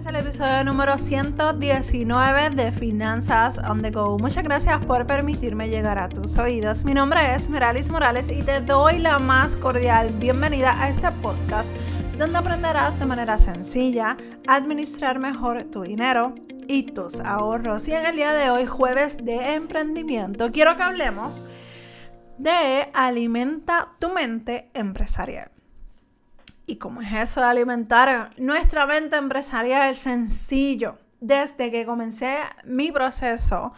es el episodio número 119 de Finanzas on the Go. Muchas gracias por permitirme llegar a tus oídos. Mi nombre es Meralis Morales y te doy la más cordial bienvenida a este podcast donde aprenderás de manera sencilla a administrar mejor tu dinero y tus ahorros. Y en el día de hoy, jueves de emprendimiento, quiero que hablemos de alimenta tu mente empresarial. ¿Y cómo es eso de alimentar nuestra mente empresarial? Sencillo. Desde que comencé mi proceso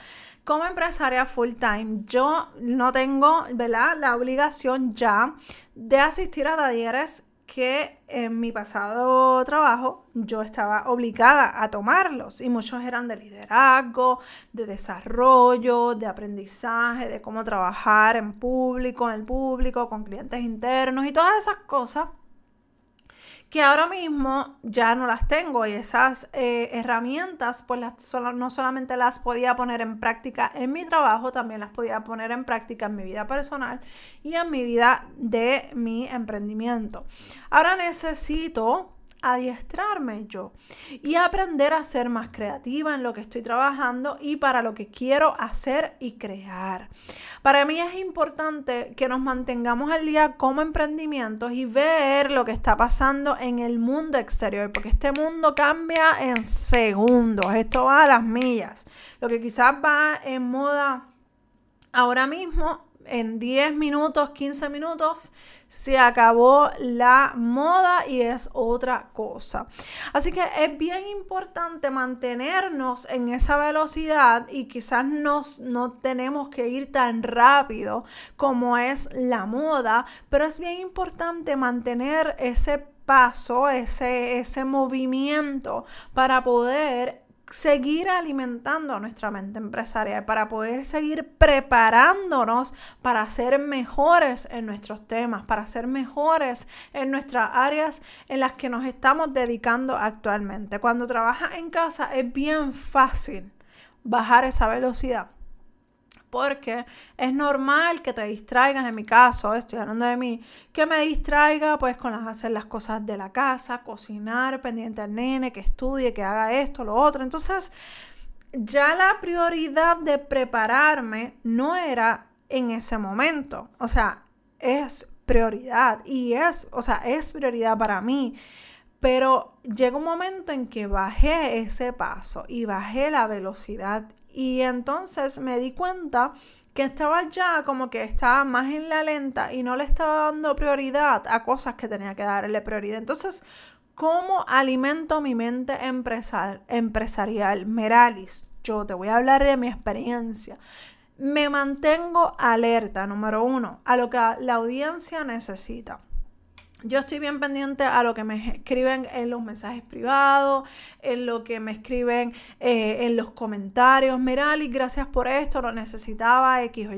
como empresaria full time, yo no tengo ¿verdad? la obligación ya de asistir a talleres que en mi pasado trabajo yo estaba obligada a tomarlos y muchos eran de liderazgo, de desarrollo, de aprendizaje, de cómo trabajar en público, en el público, con clientes internos y todas esas cosas que ahora mismo ya no las tengo y esas eh, herramientas pues las, no solamente las podía poner en práctica en mi trabajo, también las podía poner en práctica en mi vida personal y en mi vida de mi emprendimiento. Ahora necesito adiestrarme yo y aprender a ser más creativa en lo que estoy trabajando y para lo que quiero hacer y crear. Para mí es importante que nos mantengamos al día como emprendimientos y ver lo que está pasando en el mundo exterior, porque este mundo cambia en segundos, esto va a las millas. Lo que quizás va en moda ahora mismo en 10 minutos, 15 minutos, se acabó la moda y es otra cosa. Así que es bien importante mantenernos en esa velocidad y quizás nos, no tenemos que ir tan rápido como es la moda, pero es bien importante mantener ese paso, ese, ese movimiento para poder seguir alimentando nuestra mente empresarial, para poder seguir preparándonos para ser mejores en nuestros temas, para ser mejores en nuestras áreas en las que nos estamos dedicando actualmente. Cuando trabajas en casa es bien fácil bajar esa velocidad porque es normal que te distraigas, en mi caso, estoy hablando de mí, que me distraiga pues con las, hacer las cosas de la casa, cocinar, pendiente al nene, que estudie, que haga esto, lo otro. Entonces, ya la prioridad de prepararme no era en ese momento, o sea, es prioridad y es, o sea, es prioridad para mí. Pero llega un momento en que bajé ese paso y bajé la velocidad y entonces me di cuenta que estaba ya como que estaba más en la lenta y no le estaba dando prioridad a cosas que tenía que darle prioridad. Entonces, ¿cómo alimento mi mente empresarial? Meralis, yo te voy a hablar de mi experiencia. Me mantengo alerta, número uno, a lo que la audiencia necesita. Yo estoy bien pendiente a lo que me escriben en los mensajes privados, en lo que me escriben eh, en los comentarios. Mira, Ali, gracias por esto, lo necesitaba X.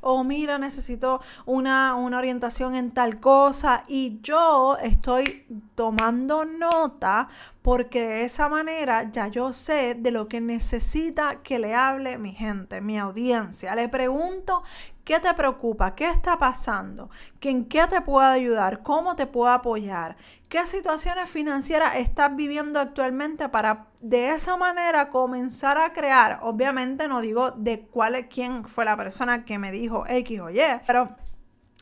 O mira, necesito una, una orientación en tal cosa. Y yo estoy tomando nota porque de esa manera ya yo sé de lo que necesita que le hable mi gente, mi audiencia. Le pregunto qué te preocupa, qué está pasando, en qué te puedo ayudar, cómo te puedo apoyar, qué situaciones financieras estás viviendo actualmente para de esa manera comenzar a crear. Obviamente no digo de cuál es quién fue la persona que me dijo X o Y, pero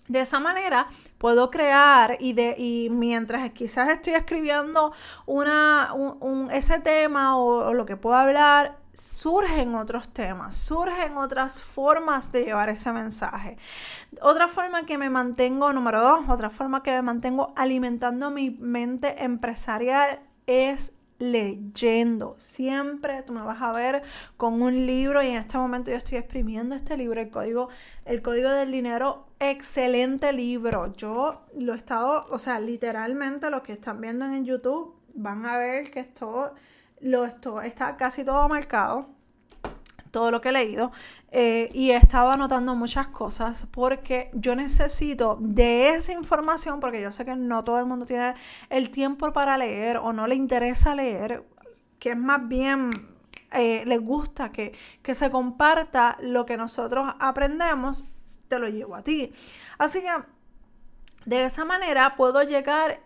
de esa manera puedo crear y, de, y mientras quizás estoy escribiendo una, un, ese tema o, lo que puedo hablar, surgen otros temas, surgen otras formas de llevar ese mensaje. Otra forma que me mantengo, número dos, otra forma que me mantengo alimentando mi mente empresarial es leyendo. Siempre tú me vas a ver con un libro y en este momento yo estoy exprimiendo este libro, el código, el código del dinero, excelente libro. Yo lo he estado, o sea, literalmente los que están viendo en YouTube van a ver que esto, lo, esto está casi todo marcado todo lo que he leído eh, y he estado anotando muchas cosas porque yo necesito de esa información, porque yo sé que no todo el mundo tiene el tiempo para leer o no le interesa leer, que es más bien eh, les gusta que, que se comparta lo que nosotros aprendemos, te lo llevo a ti. Así que de esa manera puedo llegar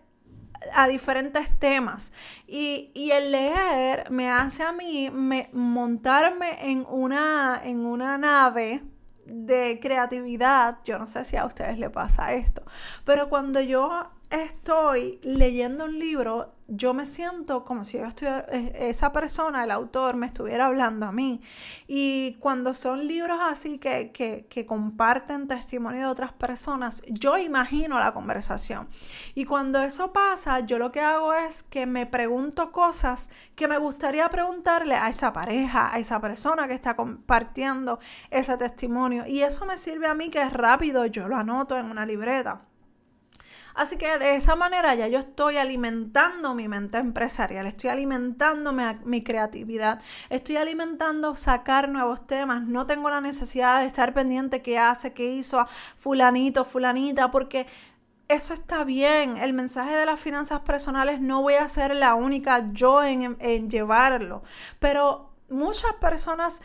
a diferentes temas. Y, el leer me hace a mí montarme en una, en una nave de creatividad. Yo no sé si a ustedes le pasa esto, pero cuando yo estoy leyendo un libro, yo me siento como si yo estuviera, esa persona, el autor, me estuviera hablando a mí. Y cuando son libros así que, que, que, comparten testimonio de otras personas, yo imagino la conversación. Y cuando eso pasa, yo lo que hago es que me pregunto cosas que me gustaría preguntarle a esa pareja, a esa persona que está compartiendo ese testimonio. Y eso me sirve a mí que es rápido, yo lo anoto en una libreta. Así que de esa manera ya yo estoy alimentando mi mente empresarial, estoy alimentando mi, creatividad, estoy alimentando sacar nuevos temas. No tengo la necesidad de estar pendiente qué hace, qué hizo fulanito, fulanita, porque eso está bien. El mensaje de las finanzas personales no voy a ser la única yo en llevarlo, pero muchas personas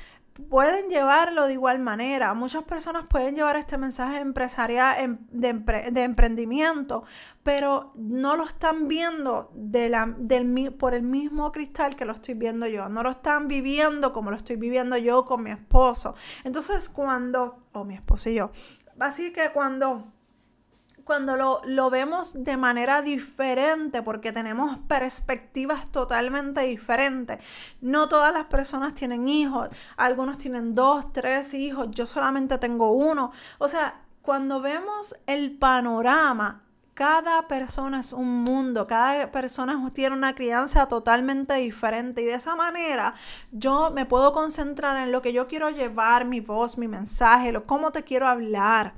pueden llevarlo de igual manera. Muchas personas pueden llevar este mensaje empresarial em, de, emprendimiento, pero no lo están viendo de la, del, por el mismo cristal que lo estoy viendo yo. No lo están viviendo como lo estoy viviendo yo con mi esposo. Entonces cuando, o mi esposo y yo, así que cuando cuando lo, vemos de manera diferente, porque tenemos perspectivas totalmente diferentes. No todas las personas tienen hijos, algunos tienen dos, tres hijos, yo solamente tengo uno. O sea, cuando vemos el panorama, cada persona es un mundo, cada persona tiene una crianza totalmente diferente y de esa manera yo me puedo concentrar en lo que yo quiero llevar, mi voz, mi mensaje, lo, cómo te quiero hablar.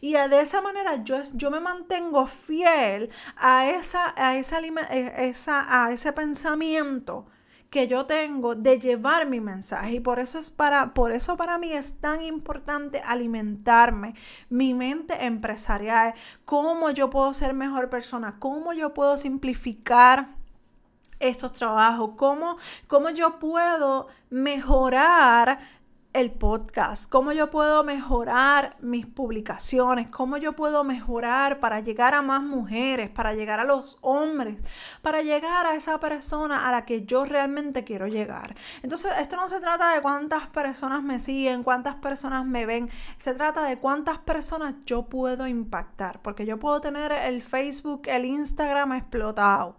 Y de esa manera yo, yo me mantengo fiel a, esa, a, eh, esa, a ese pensamiento que yo tengo de llevar mi mensaje. Y por eso es para por eso para mí es tan importante alimentarme mi mente empresarial. Cómo yo puedo ser mejor persona cómo yo puedo simplificar estos trabajos cómo, cómo yo puedo mejorar el podcast, cómo yo puedo mejorar mis publicaciones, cómo yo puedo mejorar para llegar a más mujeres, para llegar a los hombres, para llegar a esa persona a la que yo realmente quiero llegar. Entonces, esto no se trata de cuántas personas me siguen, cuántas personas me ven, se trata de cuántas personas yo puedo impactar, porque yo puedo tener el Facebook, el Instagram explotado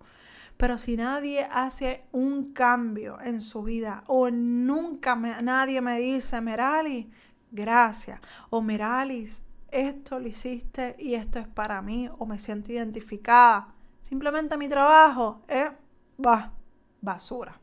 pero si nadie hace un cambio en su vida o nunca nadie me dice, Merali, gracias, o Meralis, esto lo hiciste y esto es para mí, o me siento identificada, simplemente mi trabajo es basura.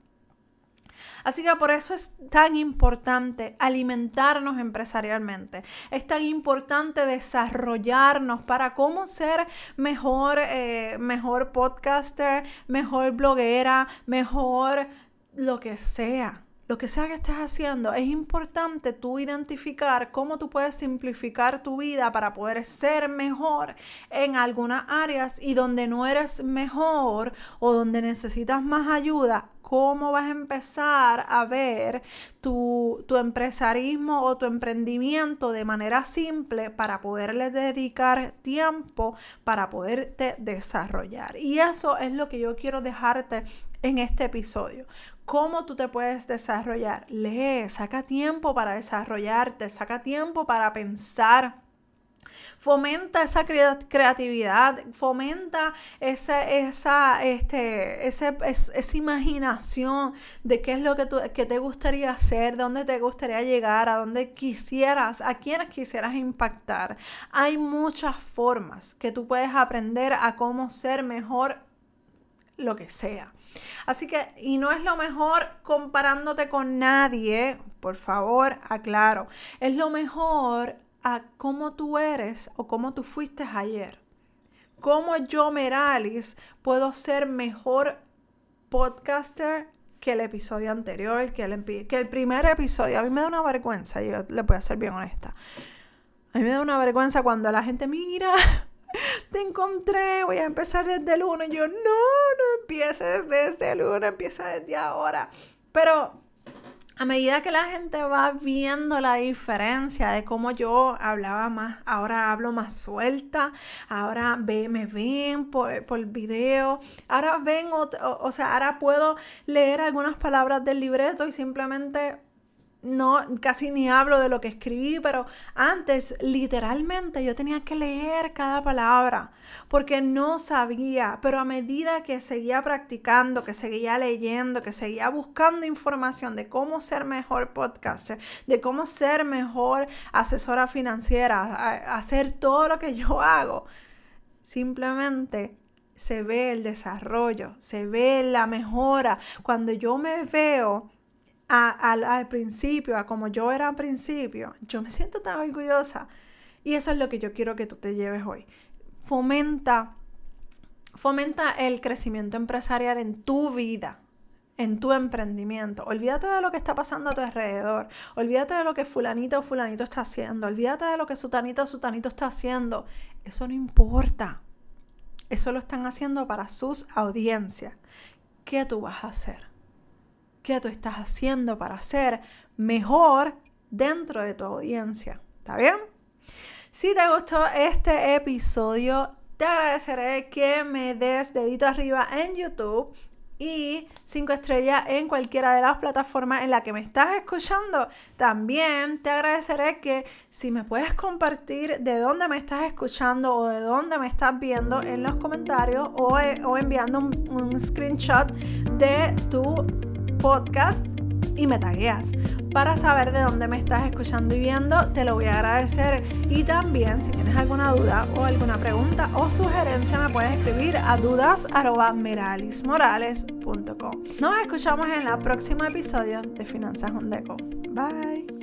Así que por eso es tan importante alimentarnos empresarialmente. Es tan importante desarrollarnos para cómo ser mejor, eh, mejor podcaster, mejor bloguera, mejor lo que sea lo que sea que estés haciendo, es importante tú identificar cómo tú puedes simplificar tu vida para poder ser mejor en algunas áreas y donde no eres mejor o donde necesitas más ayuda, cómo vas a empezar a ver tu, empresarismo o tu emprendimiento de manera simple para poderle dedicar tiempo para poderte desarrollar. Y eso es lo que yo quiero dejarte en este episodio. ¿Cómo tú te puedes desarrollar? Lee, saca tiempo para desarrollarte, saca tiempo para pensar fomenta esa creatividad, fomenta esa, esa, este, esa imaginación de qué es lo que, tú, que te gustaría hacer, dónde te gustaría llegar, a dónde quisieras, a quiénes quisieras impactar. Hay muchas formas que tú puedes aprender a cómo ser mejor lo que sea. Así que, y no es lo mejor comparándote con nadie, por favor, aclaro. Es lo mejor a cómo tú eres o cómo tú fuiste ayer. Cómo yo, Meralis, puedo ser mejor podcaster que el episodio anterior, que el, que el primer episodio. A mí me da una vergüenza, yo le voy a ser bien honesta. A mí me da una vergüenza cuando la gente mira, te encontré, voy a empezar desde el 1. Y yo, no, no empieces desde el 1, empieza desde ahora. Pero a medida que la gente va viendo la diferencia de cómo yo hablaba más, ahora hablo más suelta, ahora ve, me ven por, por video, ahora ven, o, o sea, ahora puedo leer algunas palabras del libreto y simplemente no, casi ni hablo de lo que escribí, pero antes literalmente yo tenía que leer cada palabra porque no sabía, pero a medida que seguía practicando, que seguía leyendo, que seguía buscando información de cómo ser mejor podcaster, de cómo ser mejor asesora financiera, hacer todo lo que yo hago, simplemente se ve el desarrollo, se ve la mejora. Cuando yo me veo al, principio, a como yo era al principio, yo me siento tan orgullosa. Y eso es lo que yo quiero que tú te lleves hoy. Fomenta, fomenta el crecimiento empresarial en tu vida, en tu emprendimiento. Olvídate de lo que está pasando a tu alrededor. Olvídate de lo que fulanito o fulanito está haciendo. Olvídate de lo que sutanito o sutanito está haciendo. Eso no importa. Eso lo están haciendo para sus audiencias. ¿Qué tú vas a hacer? Qué tú estás haciendo para ser mejor dentro de tu audiencia. ¿Está bien? Si te gustó este episodio, te agradeceré que me des dedito arriba en YouTube y cinco estrellas en cualquiera de las plataformas en la que me estás escuchando. También te agradeceré que si me puedes compartir de dónde me estás escuchando o de dónde me estás viendo en los comentarios o, enviando un screenshot de tu podcast y me tagueas. Para saber de dónde me estás escuchando y viendo, te lo voy a agradecer. Y también, si tienes alguna duda o alguna pregunta o sugerencia, me puedes escribir a dudas.meralismorales.com. Nos escuchamos en el próximo episodio de Finanzas Hondeco. Bye.